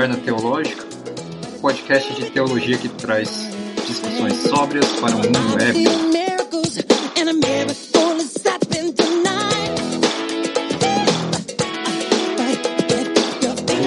a Taverna Teológica, podcast de teologia que traz discussões sóbrias para um mundo épico.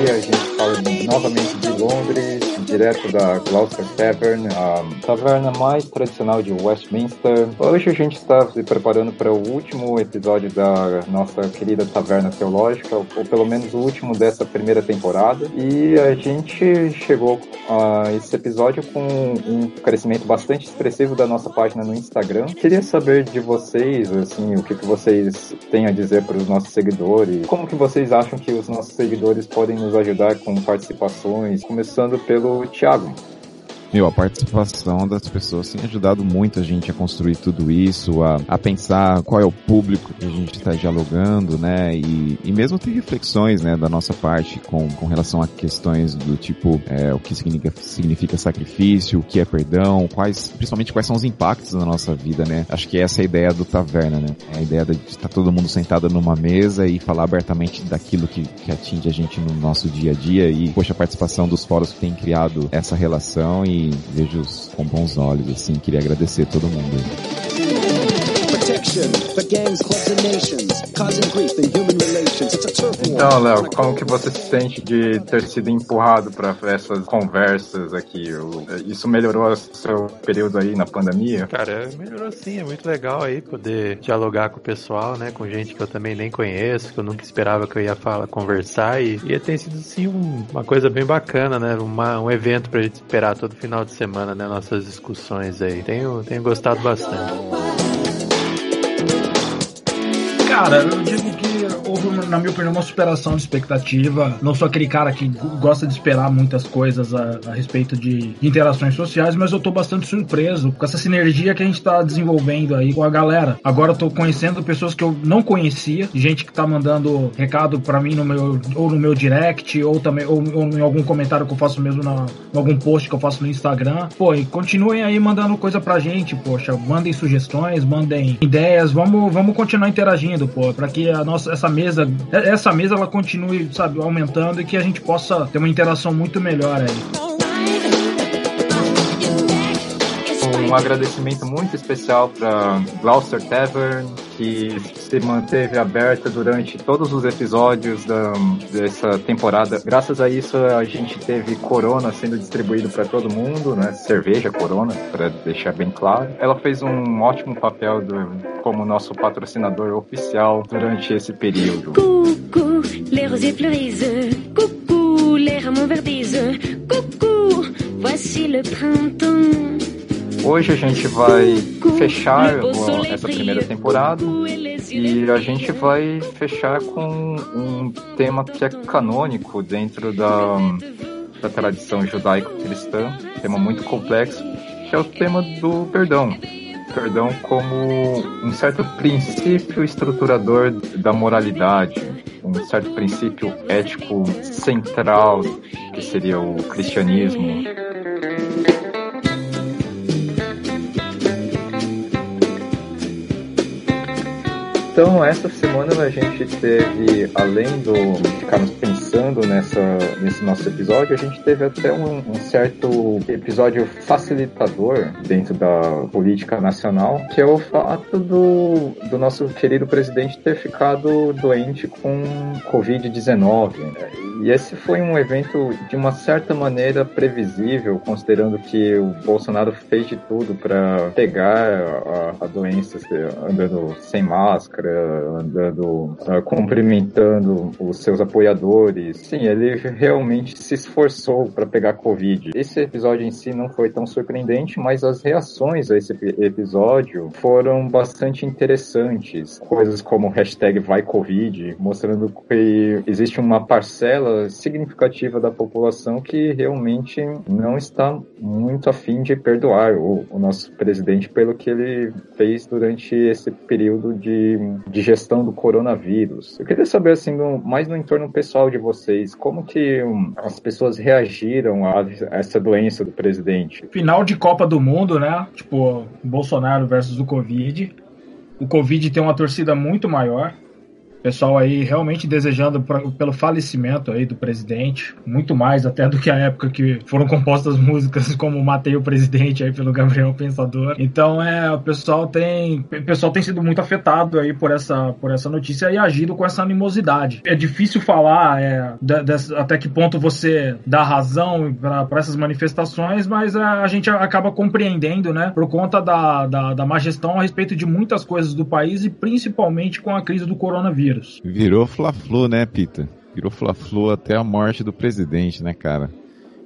E a gente fala novamente de Londres, direto da Gloucester Tavern, a taverna mais tradicional de Westminster. Hoje a gente está se preparando para o último episódio da nossa querida Taverna Teológica, ou pelo menos o último dessa primeira temporada. E a gente chegou a esse episódio com um crescimento bastante expressivo da nossa página no Instagram. Queria saber de vocês, assim, o que, que vocês têm a dizer para os nossos seguidores. Como que vocês acham que os nossos seguidores podem nos ajudar com participações, começando pelo Thiago. Meu, a participação das pessoas tem ajudado muito a gente a construir tudo isso, a, a pensar qual é o público que a gente está dialogando, né? E, e mesmo ter reflexões, né, da nossa parte com, com relação a questões do tipo, é, o que significa, significa sacrifício, o que é perdão, quais, principalmente quais são os impactos na nossa vida, né? Acho que essa é a ideia do Taverna, né? É a ideia de estar todo mundo sentado numa mesa e falar abertamente daquilo que, que atinge a gente no nosso dia a dia e, poxa, a participação dos fóruns que tem criado essa relação e vejo-os com bons olhos, assim, queria agradecer a todo mundo. Então, Léo, como que você se sente de ter sido empurrado para essas conversas aqui? Isso melhorou o seu período aí na pandemia? Cara, melhorou sim, é muito legal aí poder dialogar com o pessoal, né, com gente que eu também nem conheço, que eu nunca esperava que eu ia falar, conversar e, e tem sido sim um, uma coisa bem bacana, né, uma, um evento pra gente esperar todo final de semana, né, nossas discussões aí. Tenho, tenho gostado bastante. Cara, eu digo na minha opinião, uma superação de expectativa. Não sou aquele cara que gosta de esperar muitas coisas a, a respeito de, interações sociais, mas eu tô bastante surpreso com essa sinergia que a gente tá desenvolvendo aí com a galera. Agora eu tô conhecendo pessoas que eu não conhecia, gente que tá mandando recado para mim no meu ou no meu direct ou também ou, ou, em algum comentário que eu faço mesmo na, em algum post que eu faço no Instagram. Pô, e continuem aí mandando coisa pra gente, poxa, mandem sugestões, mandem ideias, vamos vamos continuar interagindo, pô, para que a nossa essa mesa essa mesa ela continue, sabe, aumentando e que a gente possa ter uma interação muito melhor aí. Um agradecimento muito especial para Gloucester Tavern, que se manteve aberta durante todos os episódios da, dessa temporada. Graças a isso, a gente teve Corona sendo distribuído para todo mundo, né? Cerveja Corona, para deixar bem claro. Ela fez um ótimo papel do, como nosso patrocinador oficial durante esse período. Coucou, les rosiers fleurissent. Coucou, les rameaux verdissent. Coucou, voici le printemps. Hoje a gente vai fechar essa primeira temporada e a gente vai fechar com um tema que é canônico dentro da, da tradição judaico-cristã, um tema muito complexo, que é o tema do perdão. Perdão como um certo princípio estruturador da moralidade, um certo princípio ético central que seria o cristianismo. Então, essa semana a gente teve, além do ficarmos nessa, nesse nosso episódio, a gente teve até um, um, certo episódio facilitador dentro da política nacional, que é o fato do, do nosso querido presidente ter ficado doente com Covid-19. Né? E esse foi um evento de uma certa maneira previsível, considerando que o Bolsonaro fez de tudo para pegar a, a doença andando sem máscara andando, uh, cumprimentando os seus apoiadores. Sim, ele realmente se esforçou para pegar Covid. Esse episódio em si não foi tão surpreendente, mas as reações a esse episódio foram bastante interessantes. Coisas como hashtag vai Covid, mostrando que existe uma parcela significativa da população que realmente não está muito afim de perdoar o, o nosso presidente pelo que ele fez durante esse período de de gestão do coronavírus. Eu queria saber, assim, no, mais no entorno pessoal de vocês, como que um, as pessoas reagiram a essa doença do presidente? Final de Copa do Mundo, né? Tipo, Bolsonaro versus o Covid. O Covid tem uma torcida muito maior. Pessoal aí realmente desejando pelo falecimento aí do presidente, muito mais até do que a época que foram compostas músicas como Matei o Presidente aí pelo Gabriel Pensador. Então é, o pessoal tem, o pessoal tem sido muito afetado aí por essa, por essa notícia e agido com essa animosidade. É difícil falar é, de, de, até que ponto você dá razão para essas manifestações, mas a, a, gente acaba compreendendo, né, por conta da, da, da má gestão a respeito de muitas coisas do país e principalmente com a crise do coronavírus. Virou fla-flu, né, Pita? Virou fla-flu até a morte do presidente, né, cara?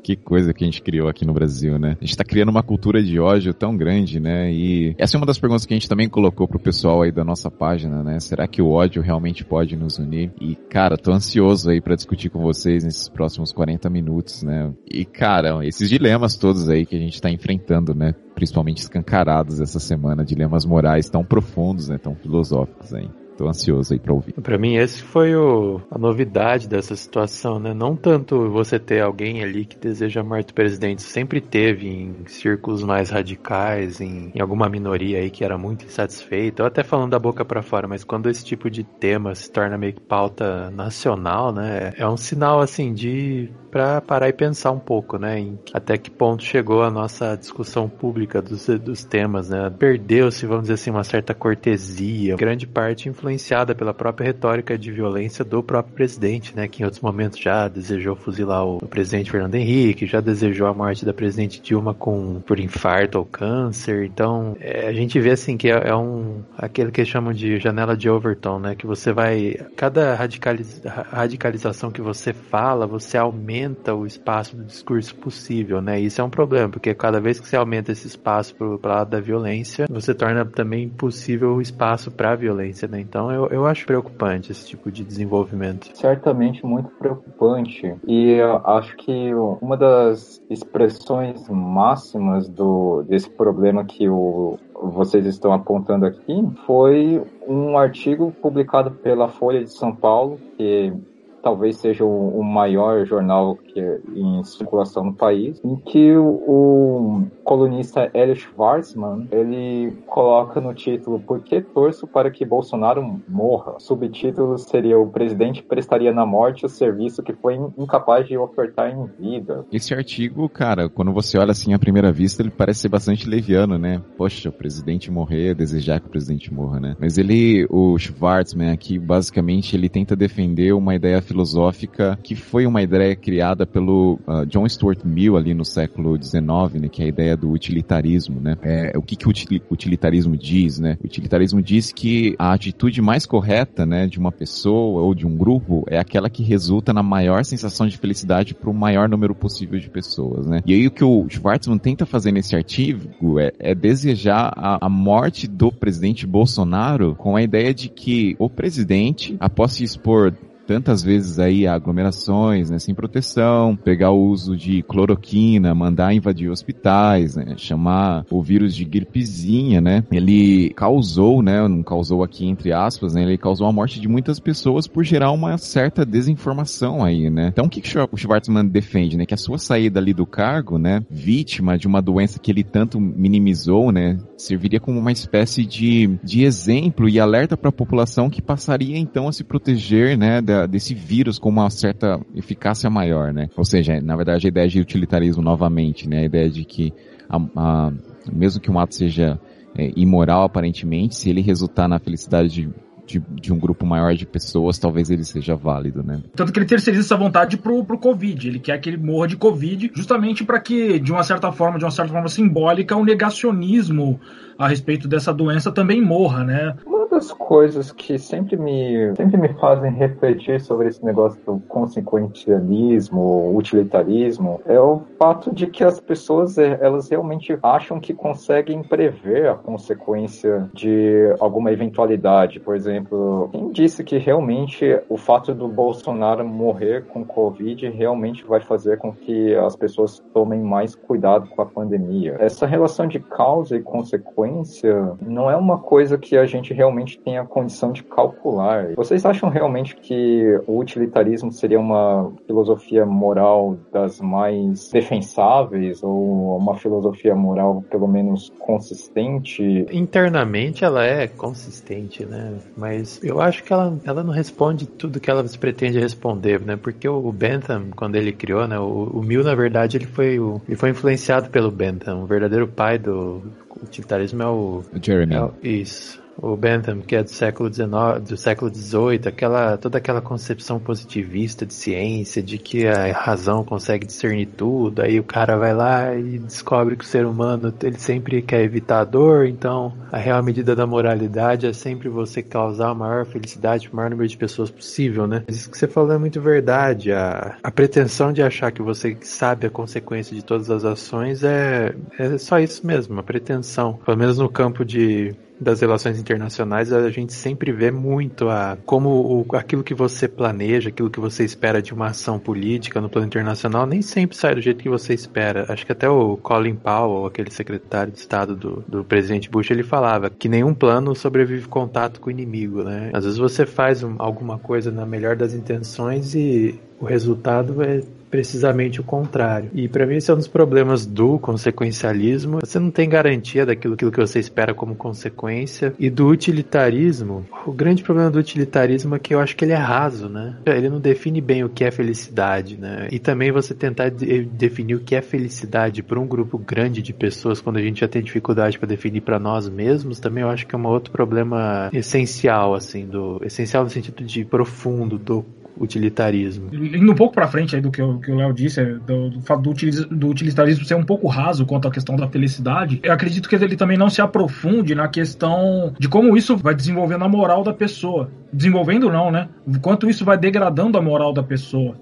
que coisa que a gente criou aqui no Brasil, né? A gente tá criando uma cultura de ódio tão grande, né? E essa é uma das perguntas que a gente também colocou pro pessoal aí da nossa página, né? Será que o ódio realmente pode nos unir? E, cara, tô ansioso aí para discutir com vocês nesses próximos 40 minutos, né? E, cara, esses dilemas todos aí que a gente tá enfrentando, né? Principalmente escancarados essa semana, dilemas morais tão profundos, né? Tão filosóficos aí. Tô ansioso aí pra ouvir. Pra mim, esse foi o, a novidade dessa situação, né? Não tanto você ter alguém ali que deseja a morte do presidente, sempre teve em círculos mais radicais, em, em alguma minoria aí que era muito insatisfeita, ou até falando da boca para fora, mas quando esse tipo de tema se torna meio que pauta nacional, né? É um sinal, assim, de para parar e pensar um pouco, né, em até que ponto chegou a nossa discussão pública dos, dos temas, né? Perdeu-se, vamos dizer assim, uma certa cortesia, grande parte influenciada pela própria retórica de violência do próprio presidente, né, que em outros momentos já desejou fuzilar o, presidente Fernando Henrique, já desejou a morte da presidente Dilma com por infarto ou câncer. Então, é, a gente vê assim que é, é, um aquele que chamam de janela de Overton, né, que você vai cada radicaliz, radicalização que você fala, você aumenta o espaço do discurso possível, né? Isso é um problema, porque cada vez que você aumenta esse espaço para o lado da violência, você torna também impossível o espaço para a violência, né? Então eu, eu acho preocupante esse tipo de desenvolvimento. Certamente muito preocupante. E acho que uma das expressões máximas do, desse problema que o, vocês estão apontando aqui foi um artigo publicado pela Folha de São Paulo, que talvez seja o, o maior jornal em circulação no país, em que o, o colunista Elliot Schwarzman ele coloca no título Por que torço para que Bolsonaro morra? Subtítulo seria O presidente prestaria na morte o serviço que foi incapaz de ofertar em vida. Esse artigo, cara, quando você olha assim à primeira vista, ele parece ser bastante leviano, né? Poxa, o presidente morrer, desejar que o presidente morra, né? Mas ele, o Schwarzman aqui, basicamente, ele tenta defender uma ideia filosófica que foi uma ideia criada pelo uh, John Stuart Mill ali no século XIX, né? Que é a ideia do utilitarismo, né? É, o que, que o utilitarismo diz, né? O utilitarismo diz que a atitude mais correta, né, de uma pessoa ou de um grupo é aquela que resulta na maior sensação de felicidade para o maior número possível de pessoas, né? E aí o que o Schwartzman tenta fazer nesse artigo é, é desejar a, a morte do presidente Bolsonaro com a ideia de que o presidente, após se expor tantas vezes aí aglomerações, né, sem proteção, pegar o uso de cloroquina, mandar invadir hospitais, né, chamar o vírus de gripezinha, né, ele causou, né, não causou aqui entre aspas, né, ele causou a morte de muitas pessoas por gerar uma certa desinformação aí, né. Então o que, que o Schwartzman defende, né, que a sua saída ali do cargo, né, vítima de uma doença que ele tanto minimizou, né, serviria como uma espécie de, de exemplo e alerta para a população que passaria então a se proteger, né, da, desse vírus com uma certa eficácia maior, né? Ou seja, na verdade a ideia de utilitarismo novamente, né? A ideia de que a, a, mesmo que um ato seja é, imoral aparentemente, se ele resultar na felicidade de de, de, um grupo maior de pessoas, talvez ele seja válido, né? Tanto que ele terceiriza essa vontade pro, pro Covid. Ele quer que ele morra de Covid, justamente para que, de uma certa forma, de uma certa forma simbólica, o negacionismo a respeito dessa doença também morra, né? Uma das coisas que sempre me, sempre me fazem refletir sobre esse negócio do consequencialismo, utilitarismo, é o fato de que as pessoas eh, elas realmente acham que conseguem prever a consequência de alguma eventualidade. Por exemplo, quem disse que realmente o fato do Bolsonaro morrer com Covid realmente vai fazer com que as pessoas tomem mais cuidado com a pandemia? Essa relação de causa e consequência não é uma coisa que a gente realmente tenha condição de calcular. Vocês acham realmente que o utilitarismo seria uma filosofia moral das mais defensáveis ou uma filosofia moral pelo menos consistente? Internamente ela é consistente, né? Mas eu acho que ela, ela não responde tudo que ela pretende responder, né? Porque o Bentham, quando ele criou, né? O, o Mill, na verdade, ele foi, o, ele foi influenciado pelo Bentham. O verdadeiro pai do utilitarismo é o... O Jeremy. É o, isso o Bentham, que é do século XIX, do século XVIII, aquela, toda aquela concepção positivista de ciência, de que a razão consegue discernir tudo, aí o cara vai lá e descobre que o ser humano ele sempre quer evitar a dor, então a real medida da moralidade é sempre você causar a maior felicidade para o maior número de pessoas possível, né? Isso que você falou é muito verdade. A, a pretensão de achar que você sabe a consequência de todas as ações é, é só isso mesmo, a pretensão. Pelo menos no campo de das relações internacionais, a gente sempre vê muito a como o, aquilo que você planeja, aquilo que você espera de uma ação política no plano internacional, nem sempre sai do jeito que você espera. Acho que até o Colin Powell, aquele secretário de Estado do, do presidente Bush, ele falava que nenhum plano sobrevive contato com o inimigo, né? Às vezes você faz um, alguma coisa na melhor das intenções e o resultado é precisamente o contrário. E para mim esse é um dos problemas do consequencialismo. Você não tem garantia daquilo que você espera como consequência. E do utilitarismo, o grande problema do utilitarismo é que eu acho que ele é raso, né? Ele não define bem o que é felicidade, né? E também você tentar de definir o que é felicidade para um grupo grande de pessoas quando a gente já tem dificuldade para definir para nós mesmos, também eu acho que é um outro problema essencial assim do essencial no sentido de profundo do utilitarismo. Indo um pouco para frente aí do que o, Léo disse, do, do, do, utilitarismo ser um pouco raso quanto à questão da felicidade, eu acredito que ele também não se aprofunde na questão de como isso vai desenvolvendo a moral da pessoa. Desenvolvendo não, né? O quanto isso vai degradando a moral da pessoa.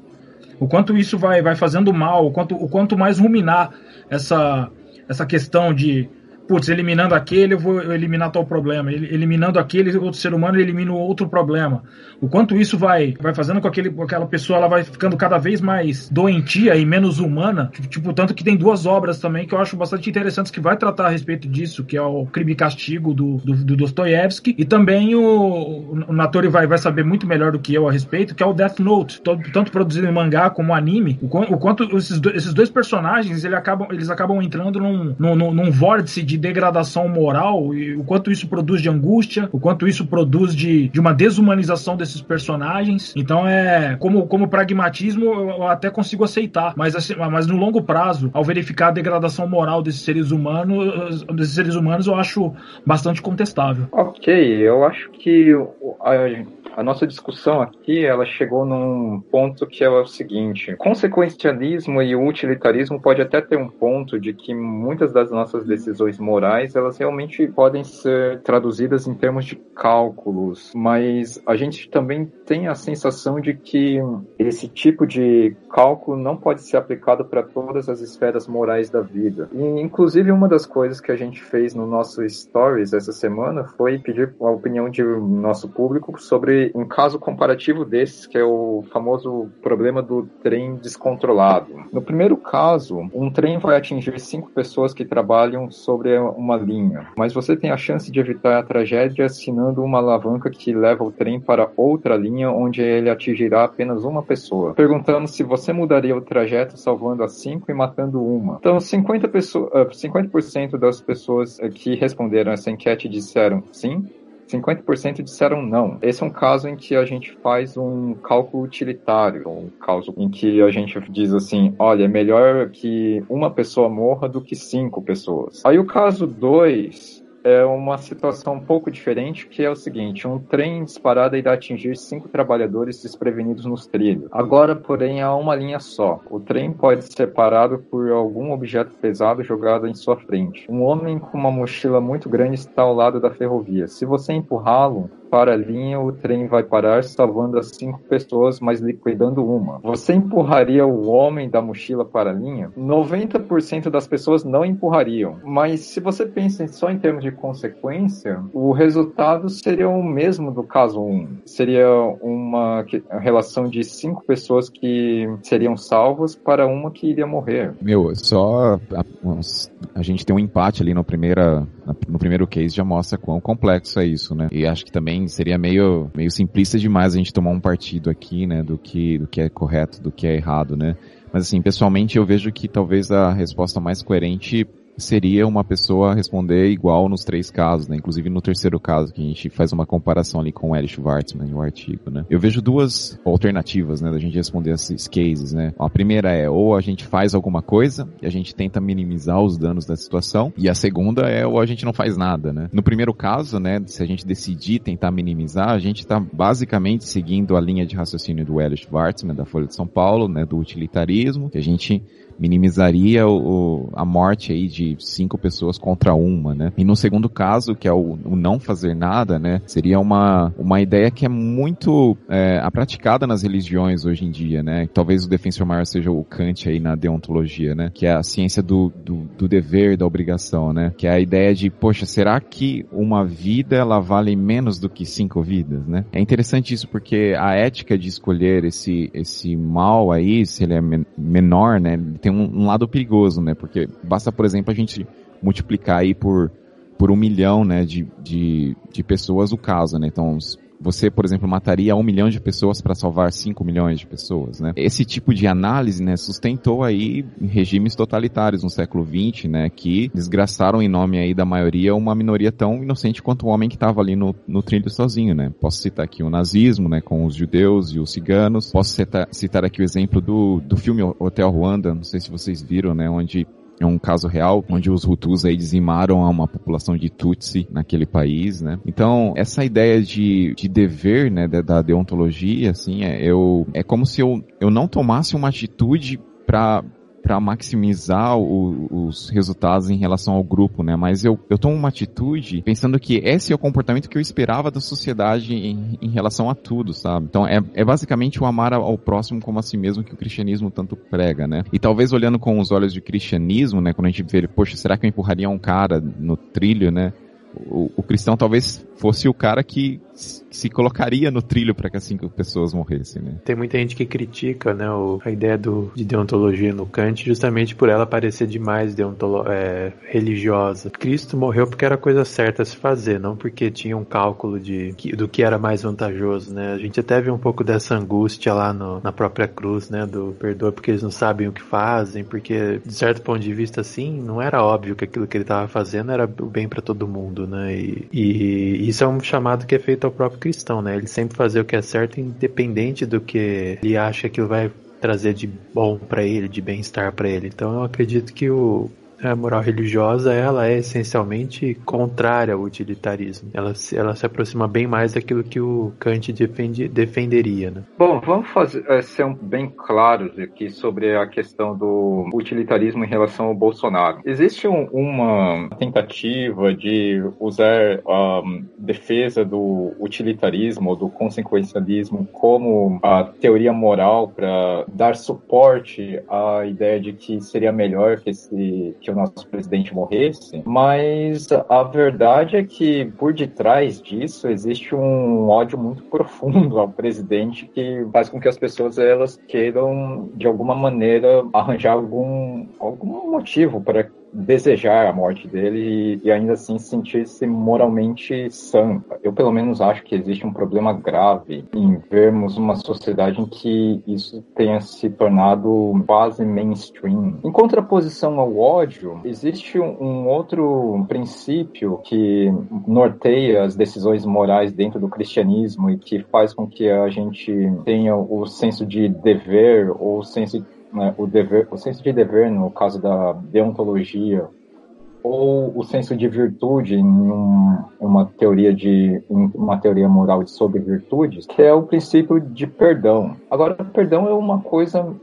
O quanto isso vai, vai fazendo mal, o quanto, o quanto mais ruminar essa, essa questão de putz, eliminando aquele, eu vou eliminar tal problema. Eliminando aquele outro ser humano, eu elimino outro problema. O quanto isso vai, vai fazendo com, aquele, aquela pessoa, ela vai ficando cada vez mais doentia e menos humana. Tipo, tanto que tem duas obras também que eu acho bastante interessantes que vai tratar a respeito disso, que é o Crime e Castigo do, do, do Dostoiévski, e também o, o Natori vai, vai saber muito melhor do que eu a respeito, que é o Death Note, todo, tanto produzido em mangá como anime. O, o quanto esses, do, esses dois personagens, ele acabam, eles acabam entrando num, num, num vórtice de de degradação moral e o quanto isso produz de angústia, o quanto isso produz de, de uma desumanização desses personagens. Então é como, como pragmatismo eu até consigo aceitar, mas assim, mas no longo prazo, ao verificar a degradação moral desses seres humanos, desses seres humanos, eu acho bastante contestável. Ok, eu acho que a nossa discussão aqui, ela chegou num ponto que é o seguinte: consequencialismo e utilitarismo pode até ter um ponto de que muitas das nossas decisões morais, elas realmente podem ser traduzidas em termos de cálculos, mas a gente também tem a sensação de que esse tipo de cálculo não pode ser aplicado para todas as esferas morais da vida. E, inclusive, uma das coisas que a gente fez no nosso Stories essa semana foi pedir a opinião de nosso público sobre um caso comparativo desses, que é o famoso problema do trem descontrolado. No primeiro caso, um trem vai atingir cinco pessoas que trabalham sobre uma linha, mas você tem a chance de evitar a tragédia assinando uma alavanca que leva o trem para outra linha onde ele atingirá apenas uma pessoa, perguntando se você mudaria o trajeto salvando as cinco e matando uma. Então, 50%, pessoa, 50 das pessoas que responderam essa enquete disseram sim, 50% disseram não. Esse é um caso em que a gente faz um cálculo utilitário, um caso em que a gente diz assim, olha, é melhor que uma pessoa morra do que cinco pessoas. Aí o caso 2 é uma situação um pouco diferente, que é o seguinte: um trem disparado irá atingir cinco trabalhadores desprevenidos nos trilhos. Agora, porém, há uma linha só. O trem pode ser parado por algum objeto pesado jogado em sua frente. Um homem com uma mochila muito grande está ao lado da ferrovia. Se você empurrá-lo, para a linha, o trem vai parar, salvando as cinco pessoas, mas liquidando uma. Você empurraria o homem da mochila para a linha? 90% das pessoas não empurrariam. Mas se você pensa só em termos de consequência, o resultado seria o mesmo do caso 1. Seria uma relação de cinco pessoas que seriam salvas para uma que iria morrer. Meu, só a, a gente tem um empate ali na primeira no primeiro case já mostra quão complexo é isso, né? E acho que também seria meio, meio simplista demais a gente tomar um partido aqui, né, do que, do que é correto, do que é errado, né? Mas assim, pessoalmente eu vejo que talvez a resposta mais coerente seria uma pessoa responder igual nos três casos, né? Inclusive no terceiro caso, que a gente faz uma comparação ali com o Erich Schwartzman o artigo, né? Eu vejo duas alternativas, né, da gente responder esses cases, né? A primeira é ou a gente faz alguma coisa e a gente tenta minimizar os danos da situação, e a segunda é ou a gente não faz nada, né? No primeiro caso, né, se a gente decidir tentar minimizar, a gente está basicamente seguindo a linha de raciocínio do Erich Schwartzman da Folha de São Paulo, né, do utilitarismo, que a gente minimizaria o, a morte aí de cinco pessoas contra uma, né? E no segundo caso, que é o, o não fazer nada, né? Seria uma, uma ideia que é muito é, praticada nas religiões hoje em dia, né? Talvez o defensor maior seja o Kant aí na deontologia, né? Que é a ciência do, do, do dever, da obrigação, né? Que é a ideia de, poxa, será que uma vida ela vale menos do que cinco vidas, né? É interessante isso porque a ética de escolher esse, esse mal aí, se ele é menor, né? Tem um, um, lado perigoso, né? Porque basta, por exemplo, a gente multiplicar aí por, por um milhão, né, de, de, de pessoas o caso, né? Então, você, por exemplo, mataria um milhão de pessoas para salvar cinco milhões de pessoas, né? Esse tipo de análise, né, sustentou aí regimes totalitários no século XX, né, que desgraçaram em nome aí da maioria uma minoria tão inocente quanto o homem que estava ali no, no trilho sozinho, né? Posso citar aqui o nazismo, né, com os judeus e os ciganos. Posso citar, citar aqui o exemplo do, do filme Hotel Ruanda, não sei se vocês viram, né, onde é um caso real, onde os Hutus aí dizimaram uma população de Tutsi naquele país, né? Então, essa ideia de, de dever, né, da, deontologia, assim, é, eu, é como se eu, eu não tomasse uma atitude para para maximizar o, os resultados em relação ao grupo, né? Mas eu, eu tomo uma atitude pensando que esse é o comportamento que eu esperava da sociedade em, em relação a tudo, sabe? Então é, é basicamente o amar ao próximo como a si mesmo que o cristianismo tanto prega, né? E talvez olhando com os olhos de cristianismo, né? Quando a gente vê, poxa, será que eu empurraria um cara no trilho, né? O, o cristão talvez fosse o cara que se colocaria no trilho para que as cinco pessoas morressem, né? Tem muita gente que critica, né, o, a ideia do, de deontologia no Kant justamente por ela parecer demais é, religiosa. Cristo morreu porque era a coisa certa a se fazer, não porque tinha um cálculo de, do que era mais vantajoso, né? A gente até vê um pouco dessa angústia lá no, na própria cruz, né, do perdoa porque eles não sabem o que fazem, porque de certo ponto de vista assim, não era óbvio que aquilo que ele estava fazendo era o bem para todo mundo, né? E, e isso é um chamado que é feito ao próprio cristão, né? Ele sempre fazer o que é certo, independente do que ele acha que vai trazer de bom para ele, de bem-estar para ele. Então eu acredito que o a moral religiosa ela é essencialmente contrária ao utilitarismo. Ela, ela se aproxima bem mais daquilo que o Kant defende, defenderia. Né? Bom, vamos fazer, é, ser bem claros aqui sobre a questão do utilitarismo em relação ao Bolsonaro. Existe um, uma tentativa de usar a um, defesa do utilitarismo ou do consequencialismo como a teoria moral para dar suporte à ideia de que seria melhor que esse que o nosso presidente morresse, mas a verdade é que por detrás disso existe um ódio muito profundo ao presidente que faz com que as pessoas elas queiram de alguma maneira arranjar algum algum motivo para desejar a morte dele e, e ainda assim sentir-se moralmente sã. Eu, pelo menos, acho que existe um problema grave em vermos uma sociedade em que isso tenha se tornado quase mainstream. Em contraposição ao ódio, existe um, um outro princípio que norteia as decisões morais dentro do cristianismo e que faz com que a gente tenha o senso de dever ou o senso né, o, dever, o senso de dever, no caso da deontologia, ou o senso de virtude em um, uma teoria de uma teoria moral sobre virtudes, que é o princípio de perdão. Agora, perdão é uma coisa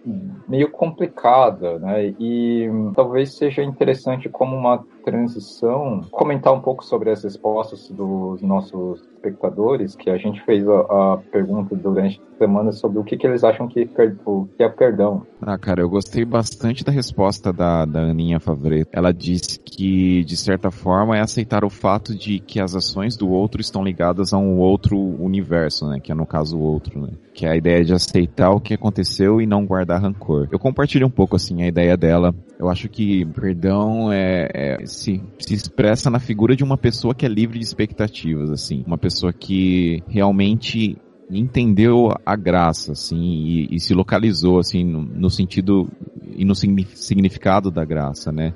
meio complicada, né? E talvez seja interessante como uma transição comentar um pouco sobre as respostas dos nossos espectadores, que a gente fez a, a pergunta durante a semana sobre o que, que eles acham que, o que é perdão. Ah, cara, eu gostei bastante da resposta da, da Aninha Favreto. Ela disse que, de certa forma, é aceitar o fato de que as ações do outro estão ligadas a um outro universo, né? Que é, no caso, o outro, né? Que é a ideia de aceitar o que aconteceu e não guardar rancor. Eu compartilho um pouco, assim, a ideia dela. Eu acho que perdão é, é se, se expressa na figura de uma pessoa que é livre de expectativas, assim. Uma pessoa que realmente entendeu a graça, assim, e, e se localizou, assim, no, no, sentido e no significado da graça, né?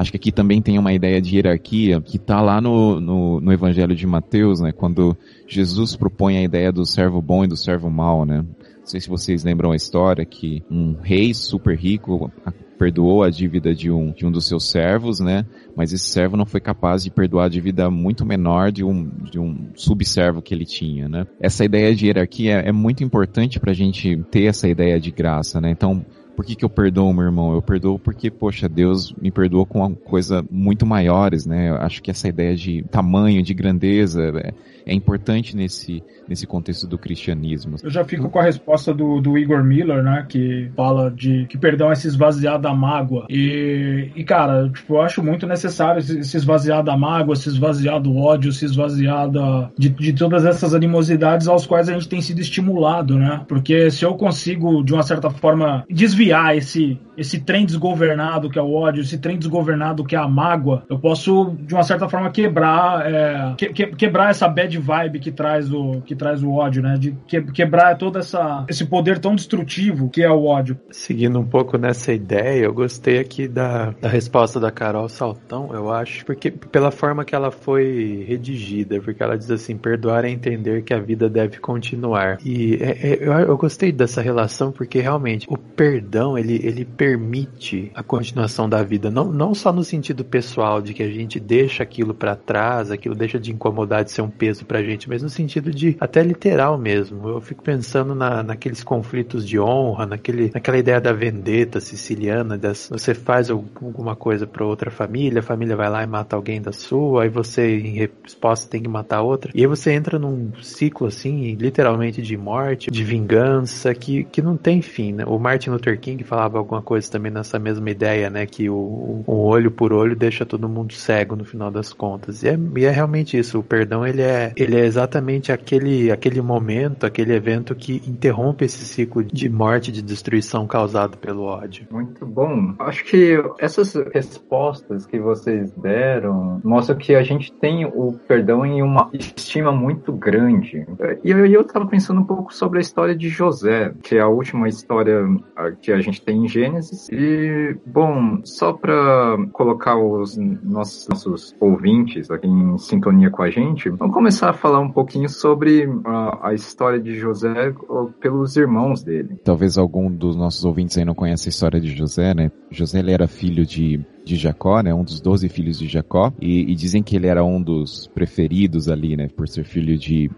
Acho que aqui também tem uma ideia de hierarquia que está lá no, no, no, Evangelho de Mateus, né? Quando Jesus propõe a ideia do servo bom e do servo mau, né? Não sei se vocês lembram a história que um rei super rico perdoou a dívida de um, de um dos seus servos, né? Mas esse servo não foi capaz de perdoar a dívida muito menor de um, de um subservo que ele tinha, né? Essa ideia de hierarquia é, muito importante para a gente ter essa ideia de graça, né? Então, por que, que eu perdoo meu irmão? Eu perdoo porque, poxa, Deus me perdoou com uma coisa muito maiores, né? Eu acho que essa ideia de tamanho, de grandeza, é, é importante nesse, nesse contexto do cristianismo. Eu já fico com a resposta do, do Igor Miller, né? Que fala de que perdão é se esvaziar da mágoa. E, e cara, tipo, eu acho muito necessário se, se esvaziar da mágoa, se esvaziar do ódio, se esvaziar da, de, de todas essas animosidades aos quais a gente tem sido estimulado, né? Porque se eu consigo, de uma certa forma, desviar esse, esse trem desgovernado que é o ódio, esse trem desgovernado que é a mágoa, eu posso, de uma certa forma, quebrar, é, que, que, quebrar essa bad vibe que traz o, que traz o ódio, né? De que, quebrar todo essa, esse poder tão destrutivo que é o ódio. Seguindo um pouco nessa ideia, eu gostei aqui da, da resposta da Carol Saltão, eu acho, porque pela forma que ela foi redigida, porque ela diz assim, perdoar é entender que a vida deve continuar. E é, é, eu, eu gostei dessa relação porque realmente o perdão, ele, ele permite a continuação da vida, não, não só no sentido pessoal, de que a gente deixa aquilo para trás, aquilo deixa de incomodar, de ser um peso pra gente, mas no sentido de até literal mesmo. Eu fico pensando na, naqueles conflitos de honra, naquele, naquela ideia da vendetta siciliana, das, você faz alguma coisa para outra família, a família vai lá e mata alguém da sua, aí você em resposta tem que matar outra, e aí você entra num ciclo assim, literalmente de morte, de vingança, que, que não tem fim, né? O Martin Luther King falava alguma coisa também nessa mesma ideia, né? Que o, o olho por olho deixa todo mundo cego no final das contas. E é, e é realmente isso, o perdão ele é, ele é exatamente aquele, aquele momento, aquele evento que interrompe esse ciclo de morte, de destruição causado pelo ódio. Muito bom. Acho que essas respostas que vocês deram mostram que a gente tem o perdão em uma estima muito grande. E eu estava pensando um pouco sobre a história de José, que é a última história que a gente tem em Gênesis. E, bom, só para colocar os nossos, nossos ouvintes aqui em sintonia com a gente, vamos começar a falar um pouquinho sobre a, a história de José pelos irmãos dele. Talvez algum dos nossos ouvintes aí não conheça a história de José, né? José ele era filho de de Jacó, né? Um dos doze filhos de Jacó. E, e, dizem que ele era um dos preferidos ali, né? Por ser filho de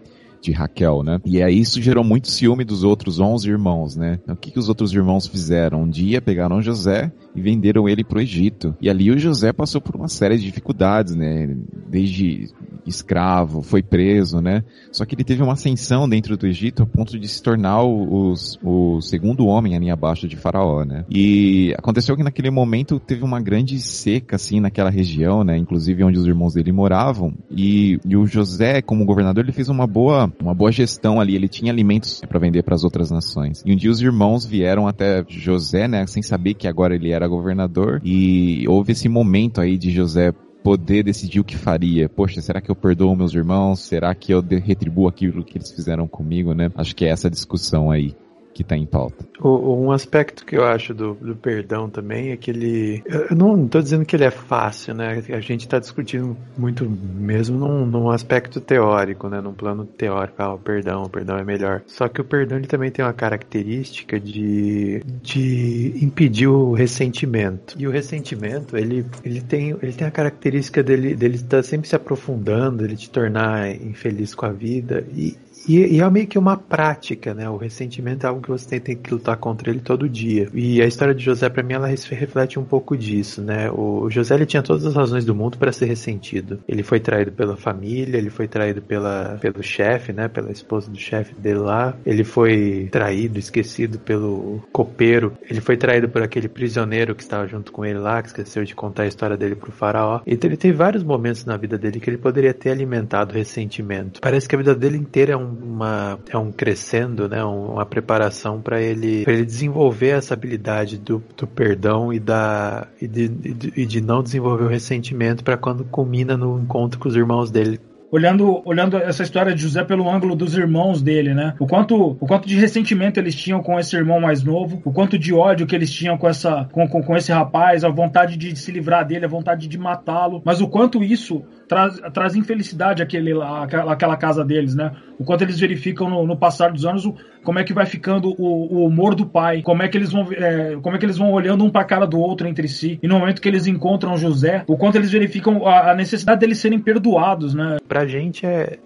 de Raquel, né? E aí isso gerou muito ciúme dos outros 11 irmãos, né? O que, que os outros irmãos fizeram? Um dia pegaram José e venderam ele para o Egito. E ali o José passou por uma série de dificuldades, né? Desde escravo, foi preso, né? Só que ele teve uma ascensão dentro do Egito a ponto de se tornar o, o, segundo homem ali abaixo de Faraó, né? E aconteceu que naquele momento teve uma grande seca, assim, naquela região, né? Inclusive onde os irmãos dele moravam. E, e o José, como governador, ele fez uma boa uma boa gestão ali, ele tinha alimentos para vender para as outras nações. E um dia os irmãos vieram até José, né, sem saber que agora ele era governador, e houve esse momento aí de José poder decidir o que faria. Poxa, será que eu perdoo meus irmãos? Será que eu retribuo aquilo que eles fizeram comigo, né? Acho que é essa discussão aí que está em pauta. Um aspecto que eu acho do, do perdão também é que ele. Eu não estou dizendo que ele é fácil, né? A gente está discutindo muito mesmo num, num, aspecto teórico, né? Num plano teórico. Ah, o perdão, o perdão é melhor. Só que o perdão ele também tem uma característica de, de impedir o ressentimento. E o ressentimento, ele, ele, tem, ele tem a característica dele, dele estar tá sempre se aprofundando, ele te tornar infeliz com a vida. E, e, e, é meio que uma prática, né? O ressentimento é algo que você tem, tem que lutar contra ele todo dia. E a história de José, para mim, ela reflete um pouco disso, né? O José, ele tinha todas as razões do mundo para ser ressentido. Ele foi traído pela família, ele foi traído pela, pelo chefe, né? Pela esposa do chefe dele lá. Ele foi traído, esquecido pelo copeiro. Ele foi traído por aquele prisioneiro que estava junto com ele lá, que esqueceu de contar a história dele pro faraó. Então ele teve vários momentos na vida dele que ele poderia ter alimentado ressentimento. Parece que a vida dele inteira é um uma é um crescendo, né, uma preparação para ele ele desenvolver essa habilidade do, do perdão e da e de, e de, e de não desenvolver o ressentimento para quando culmina no encontro com os irmãos dele olhando, olhando essa história de José pelo ângulo dos irmãos dele, né? O quanto, o quanto de ressentimento eles tinham com esse irmão mais novo, o quanto de ódio que eles tinham com essa com, com, com esse rapaz, a vontade de se livrar dele, a vontade de matá-lo, mas o quanto isso traz, traz infelicidade àquele, àquela, àquela casa deles, né? O quanto eles verificam no, no passar dos anos o, como é que vai ficando o, o, humor do pai, como é que eles vão é, como é que eles vão olhando um para a cara do outro entre si. E no momento que eles encontram José, o quanto eles verificam a, a necessidade deles serem perdoados, né? Gente é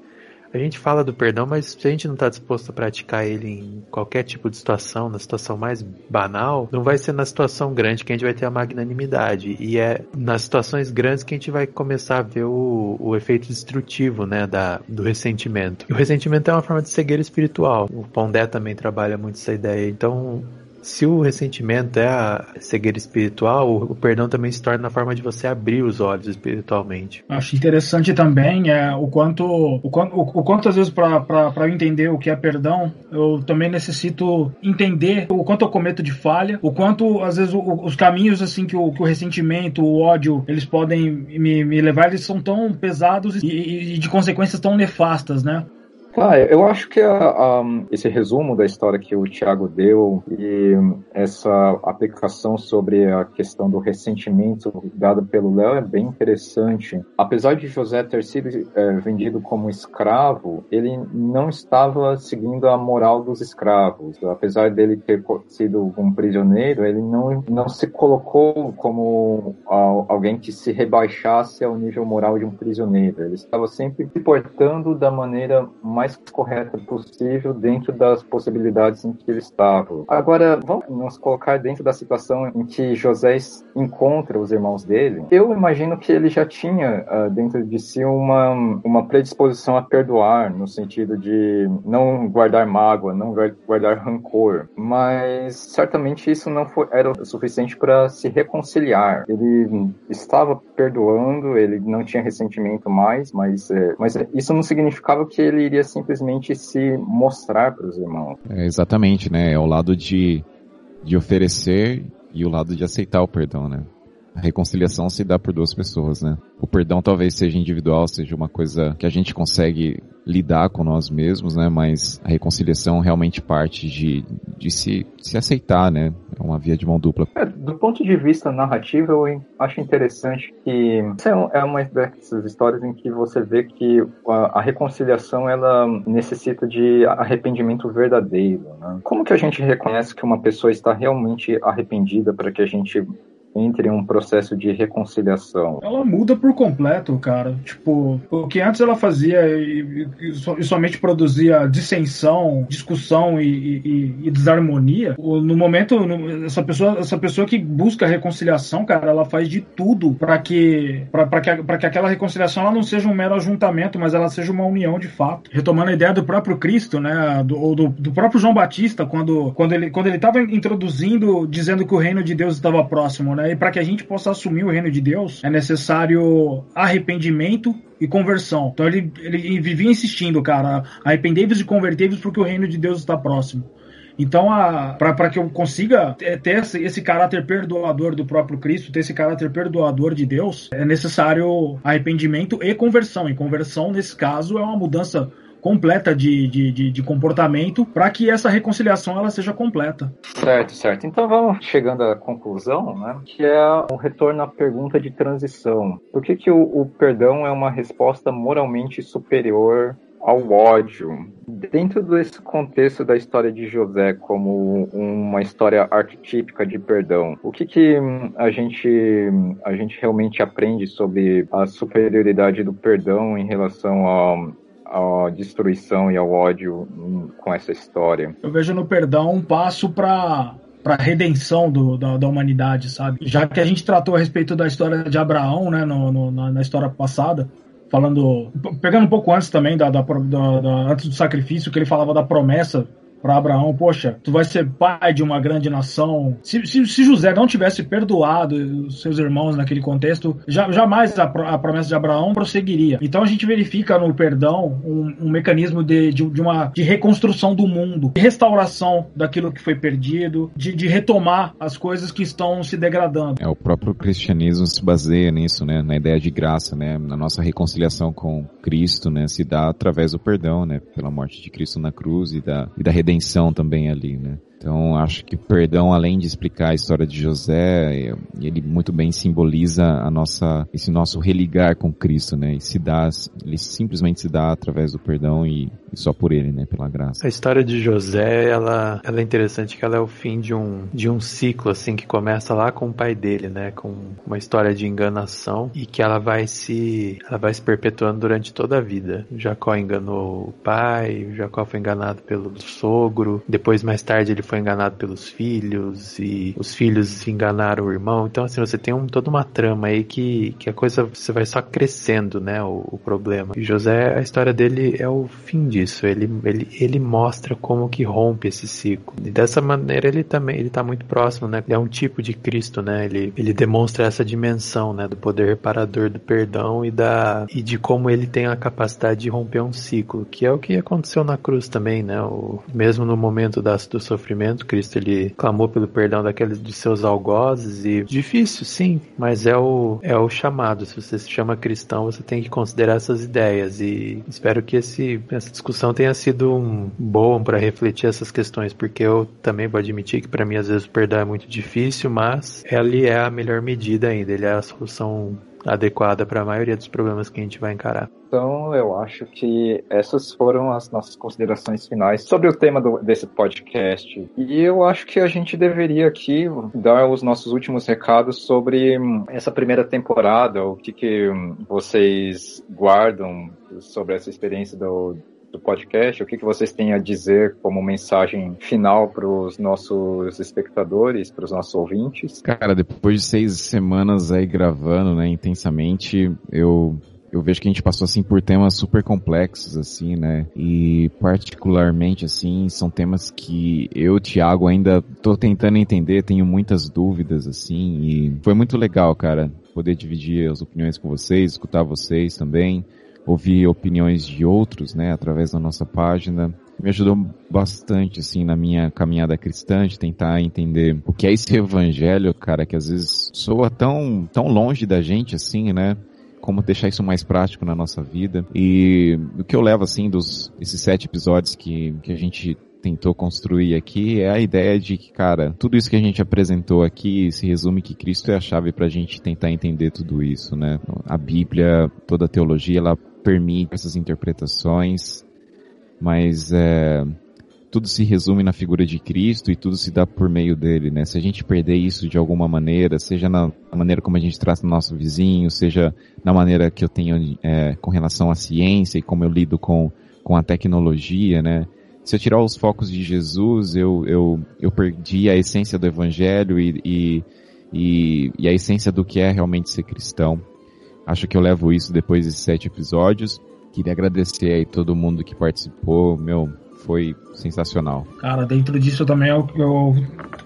a gente fala do perdão, mas se a gente não está disposto a praticar ele em qualquer tipo de situação, na situação mais banal, não vai ser na situação grande que a gente vai ter a magnanimidade. E é nas situações grandes que a gente vai começar a ver o, o efeito destrutivo, né, da, do ressentimento. E o ressentimento é uma forma de cegueira espiritual. O Pondé também trabalha muito essa ideia. Então, se o ressentimento é a cegueira espiritual, o perdão também se torna na forma de você abrir os olhos espiritualmente. Acho interessante também é o quanto, o quanto, o, quanto às vezes para eu entender o que é perdão, eu também necessito entender o quanto eu cometo de falha, o quanto às vezes o, os caminhos assim que o, que o, ressentimento, o ódio, eles podem me, me levar, eles são tão pesados e, e de consequências tão nefastas, né? Ah, eu acho que a, a, esse resumo da história que o Tiago deu e essa aplicação sobre a questão do ressentimento dado pelo Léo é bem interessante. Apesar de José ter sido é, vendido como escravo, ele não estava seguindo a moral dos escravos. Apesar dele ter sido um prisioneiro, ele não, não se colocou como alguém que se rebaixasse ao nível moral de um prisioneiro. Ele estava sempre se portando da maneira mais mais correta possível dentro das possibilidades em que ele estava. Agora, vamos nos colocar dentro da situação em que José encontra os irmãos dele. Eu imagino que ele já tinha uh, dentro de si uma, uma predisposição a perdoar, no sentido de não guardar mágoa, não guardar rancor. Mas certamente isso não foi, era o suficiente para se reconciliar. Ele estava perdoando, ele não tinha ressentimento mais, mas, é, mas isso não significava que ele iria se simplesmente se mostrar para os irmãos. É, exatamente, né? É o lado de, de oferecer e o lado de aceitar o perdão, né? A reconciliação se dá por duas pessoas, né? O perdão talvez seja individual, seja uma coisa que a gente consegue lidar com nós mesmos, né? Mas a reconciliação realmente parte de, de se, se aceitar, né? É uma via de mão dupla. É, do ponto de vista narrativo, eu acho interessante que essa é, é uma dessas histórias em que você vê que a, a reconciliação ela necessita de arrependimento verdadeiro. Né? Como que a gente reconhece que uma pessoa está realmente arrependida para que a gente entre um processo de reconciliação? Ela muda por completo, cara. Tipo, o que antes ela fazia e, e, e somente produzia dissensão, discussão e, e desarmonia, no momento, essa pessoa, essa pessoa que busca reconciliação, cara, ela faz de tudo para que, para que, pra que aquela reconciliação ela não seja um mero ajuntamento, mas ela seja uma união de fato. Retomando a ideia do próprio Cristo, né, do, ou do, do próprio João Batista, quando, quando ele quando ele estava introduzindo, dizendo que o reino de Deus estava próximo, né? E para que a gente possa assumir o reino de Deus, é necessário arrependimento e conversão. Então ele, ele vivia insistindo, cara, arrependei-vos e convertei-vos porque o reino de Deus está próximo. Então, para que eu consiga ter esse, esse, caráter perdoador do próprio Cristo, ter esse caráter perdoador de Deus, é necessário arrependimento e conversão. E conversão, nesse caso, é uma mudança completa de, de, de, de comportamento para que essa reconciliação ela seja completa. Certo, certo. Então vamos chegando à conclusão, né? Que é o retorno à pergunta de transição. Por que, que o, o perdão é uma resposta moralmente superior ao ódio. Dentro desse contexto da história de José como uma história arquetípica de perdão, o que, que a, gente, a gente realmente aprende sobre a superioridade do perdão em relação a à destruição e ao ódio com essa história. Eu vejo no perdão um passo para para redenção do, da, da, humanidade, sabe? Já que a gente tratou a respeito da história de Abraão, né, no, no, na, na, história passada, falando, pegando um pouco antes também da, da, da, antes do sacrifício, que ele falava da promessa para Abraão, poxa, tu vai ser pai de uma grande nação. Se, se, se, José não tivesse perdoado seus irmãos naquele contexto, já, jamais a, a, promessa de Abraão prosseguiria. Então a gente verifica no perdão um, um mecanismo de, de, de, uma de reconstrução do mundo, de restauração daquilo que foi perdido, de, de retomar as coisas que estão se degradando. É, o próprio cristianismo se baseia nisso, né? Na ideia de graça, né? Na nossa reconciliação com Cristo, né? Se dá através do perdão, né? Pela morte de Cristo na cruz e da, e da redenção também ali, né? Então, acho que perdão, além de explicar a história de José, ele muito bem simboliza a nossa, esse nosso religar com Cristo, né? E se dá, ele simplesmente se dá através do perdão e, e só por ele, né? Pela graça. A história de José, ela, ela é interessante que ela é o fim de um, de um ciclo, assim, que começa lá com o pai dele, né? Com uma história de enganação e que ela vai se, ela vai se perpetuando durante toda a vida. Jacó enganou o pai, Jacó foi enganado pelo sogro, depois mais tarde ele foi enganado pelos filhos e os filhos enganaram o irmão. Então, assim, você tem um, toda uma trama aí que, que a coisa você vai só crescendo, né? O, o problema. E José, a história dele é o fim disso. Ele, ele, ele mostra como que rompe esse ciclo. E dessa maneira ele também ele tá muito próximo, né? Ele é um tipo de Cristo, né? Ele, ele demonstra essa dimensão, né? Do poder reparador do perdão e da e de como ele tem a capacidade de romper um ciclo, que é o que aconteceu na cruz também, né? O, mesmo no momento das, do sofrimento Cristo ele clamou pelo perdão daqueles de seus algozes e difícil, sim, mas é o é o chamado. Se você se chama cristão, você tem que considerar essas ideias e espero que esse essa discussão tenha sido um bom para refletir essas questões, porque eu também vou admitir que para mim às vezes o perdão é muito difícil, mas ele é a melhor medida ainda, ele é a solução adequada para a maioria dos problemas que a gente vai encarar. Então, eu acho que essas foram as nossas considerações finais sobre o tema do, desse podcast. E eu acho que a gente deveria aqui dar os nossos últimos recados sobre hum, essa primeira temporada, o que, que hum, vocês guardam sobre essa experiência do, do podcast, o que, que vocês têm a dizer como mensagem final para os nossos espectadores, para os nossos ouvintes? Cara, depois de seis semanas aí gravando, né, intensamente, eu eu vejo que a gente passou assim por temas super complexos assim, né? E particularmente assim, são temas que eu, Thiago, ainda tô tentando entender, tenho muitas dúvidas assim, e foi muito legal, cara, poder dividir as opiniões com vocês, escutar vocês também ouvir opiniões de outros, né, através da nossa página. Me ajudou bastante, assim, na minha caminhada cristã, de tentar entender o que é esse evangelho, cara, que às vezes soa tão, tão longe da gente, assim, né? Como deixar isso mais prático na nossa vida. E o que eu levo, assim, dos, esses sete episódios que, que a gente tentou construir aqui é a ideia de que, cara, tudo isso que a gente apresentou aqui se resume que Cristo é a chave para a gente tentar entender tudo isso, né? A Bíblia, toda a teologia, ela permite essas interpretações, mas é, tudo se resume na figura de Cristo e tudo se dá por meio dele, né? Se a gente perder isso de alguma maneira, seja na maneira como a gente trata o nosso vizinho, seja na maneira que eu tenho é, com relação à ciência e como eu lido com, com a tecnologia, né? Se eu tirar os focos de Jesus, eu, eu, eu perdi a essência do evangelho e, e, e, e a essência do que é realmente ser cristão. Acho que eu levo isso depois desses sete episódios. Queria agradecer aí todo mundo que participou, meu, foi sensacional. Cara, dentro disso também eu, eu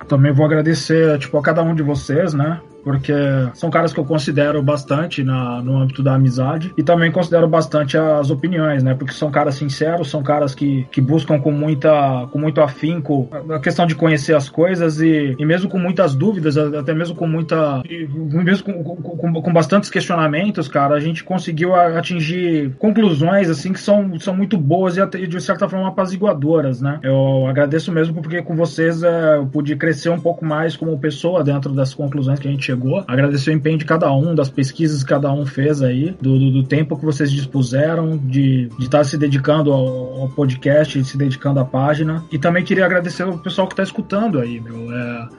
também vou agradecer, tipo, a cada um de vocês, né? Porque são caras que eu considero bastante na, no âmbito da amizade e também considero bastante as opiniões, né? Porque são caras sinceros, são caras que, que buscam com muita com muito afinco a questão de conhecer as coisas e, e mesmo com muitas dúvidas, até mesmo com muita mesmo com, com, com bastantes questionamentos, cara, a gente conseguiu atingir conclusões assim que são, são muito boas e até, de certa forma apaziguadoras, né? Eu agradeço mesmo porque com vocês é, eu pude crescer um pouco mais como pessoa dentro das conclusões que a gente chegou. Agradecer o empenho de cada um, das pesquisas que cada um fez aí, do, do, do tempo que vocês dispuseram, de estar tá se dedicando ao, ao, podcast, se dedicando à página. E também queria agradecer o pessoal que está escutando aí, meu. É,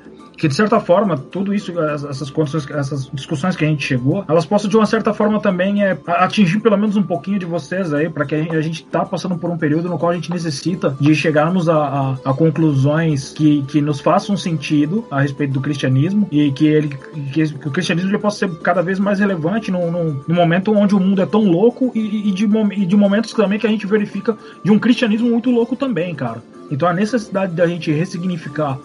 que de certa forma tudo isso essas condições essas discussões que a gente chegou elas possam de uma certa forma também é, atingir pelo menos um pouquinho de vocês aí para que a gente está passando por um período no qual a gente necessita de chegarmos a, a, a, conclusões que, que nos façam sentido a respeito do cristianismo e que ele que, que o cristianismo já possa ser cada vez mais relevante no momento onde o mundo é tão louco e, e, de, e de momentos também que a gente verifica de um cristianismo muito louco também cara. Então a necessidade da gente ressignificar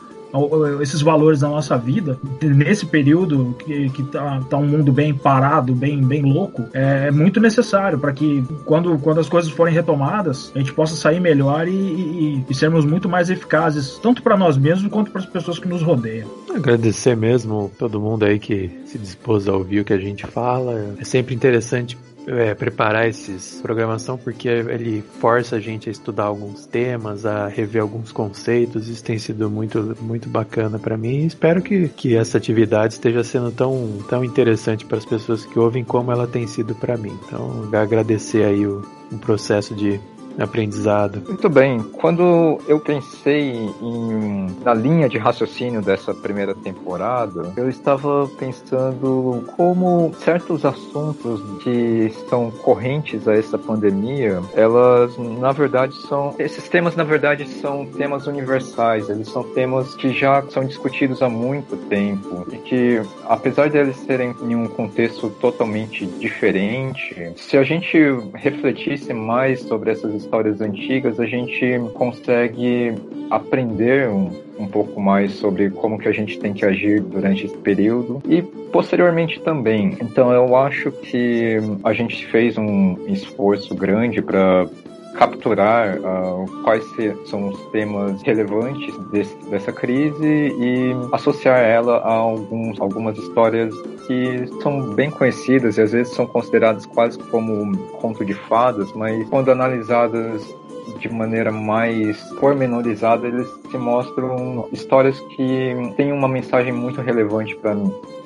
esses valores da nossa vida nesse período que, que tá, tá, um mundo bem parado, bem, bem louco, é, é muito necessário para que quando, quando as coisas forem retomadas, a gente possa sair melhor e, e, e sermos muito mais eficazes, tanto para nós mesmos quanto para as pessoas que nos rodeiam. Agradecer mesmo todo mundo aí que se dispôs a ouvir o que a gente fala. É sempre interessante é, preparar esses programação porque ele força a gente a estudar alguns temas, a rever alguns conceitos. Isso tem sido muito, muito bacana para mim. Espero que, que essa atividade esteja sendo tão, tão interessante para as pessoas que ouvem como ela tem sido para mim. Então, agradecer aí o, o processo de aprendizado. Muito bem. Quando eu pensei em, na linha de raciocínio dessa primeira temporada, eu estava pensando como certos assuntos que são correntes a essa pandemia, elas na verdade são esses temas na verdade são temas universais. Eles são temas que já são discutidos há muito tempo e que apesar de eles serem em um contexto totalmente diferente, se a gente refletisse mais sobre essas histórias antigas, a gente consegue aprender um, um pouco mais sobre como que a gente tem que agir durante esse período e posteriormente também. Então eu acho que a gente fez um esforço grande para capturar uh, quais são os temas relevantes desse, dessa crise e associar ela a alguns, algumas histórias que são bem conhecidas e às vezes são consideradas quase como um conto de fadas, mas quando analisadas de maneira mais pormenorizada, eles se mostram histórias que têm uma mensagem muito relevante para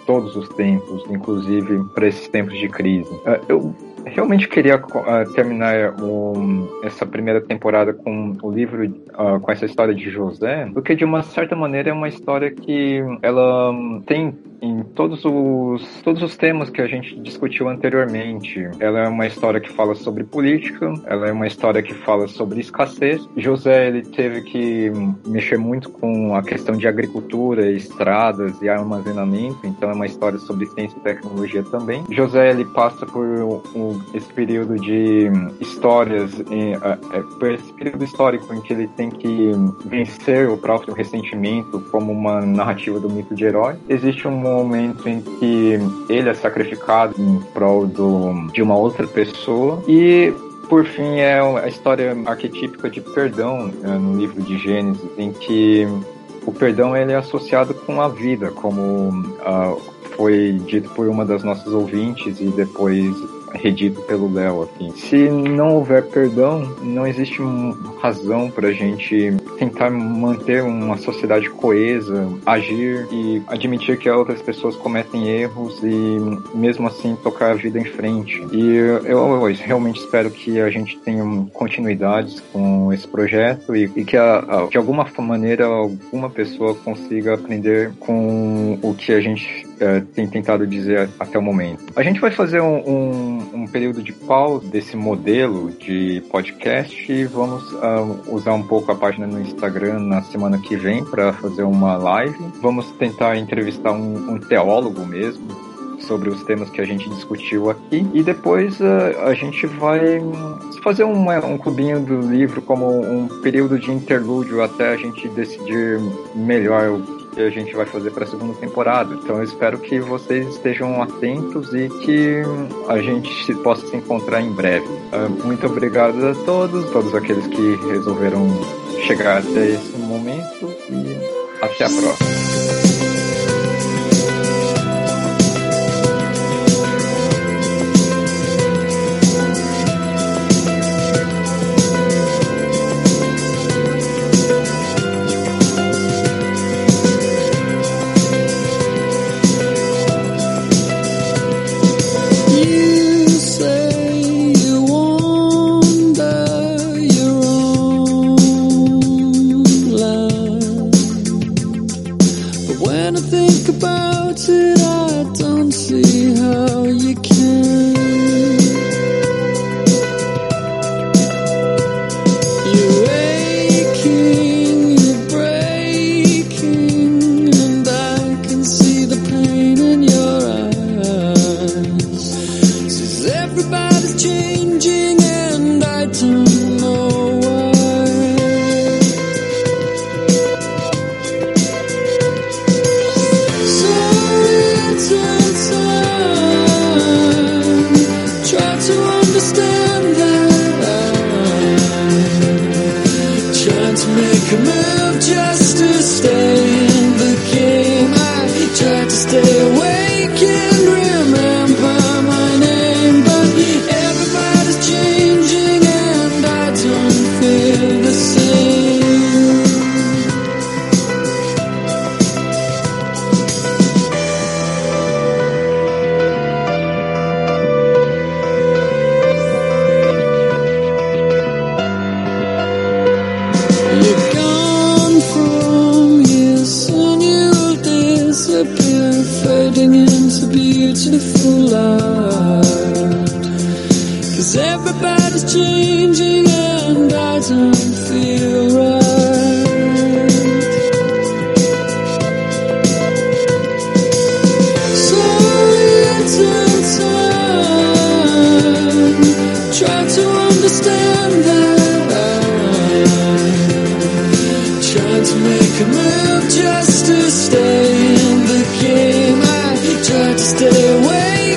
todos os tempos, inclusive para esses tempos de crise. Uh, eu realmente queria uh, terminar um, essa primeira temporada com o livro, uh, com essa história de José, porque de uma certa maneira é uma história que ela tem em todos os, todos os temas que a gente discutiu anteriormente. Ela é uma história que fala sobre política, ela é uma história que fala sobre escassez. José ele teve que mexer muito com a questão de agricultura, estradas e armazenamento, então é uma história sobre ciência e tecnologia também. José ele passa por um, esse período de histórias, em, é, por esse período histórico em que ele tem que vencer o próprio ressentimento como uma narrativa do mito de herói. Existe um momento em que ele é sacrificado em prol do, de uma outra pessoa. E por fim é a história arquetípica de perdão é, no livro de Gênesis, em que o perdão ele é associado com a vida, como uh, foi dito por uma das nossas ouvintes e depois redito pelo Léo, assim. Se não houver perdão, não existe razão para a gente tentar manter uma sociedade coesa, agir e admitir que outras pessoas cometem erros e mesmo assim tocar a vida em frente. E eu, eu realmente espero que a gente tenha continuidades com esse projeto e, e que a, a, de alguma maneira alguma pessoa consiga aprender com o que a gente é, tem tentado dizer até o momento. A gente vai fazer um, um um período de pausa desse modelo de podcast e vamos uh, usar um pouco a página no Instagram na semana que vem para fazer uma live. Vamos tentar entrevistar um, um teólogo mesmo sobre os temas que a gente discutiu aqui e depois uh, a gente vai fazer um, um clubinho do livro como um período de interlúdio até a gente decidir melhor o que a gente vai fazer para a segunda temporada. Então eu espero que vocês estejam atentos e que a gente possa se encontrar em breve. Uh, muito obrigado a todos, todos aqueles que resolveram chegar até esse momento e até a próxima.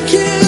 kill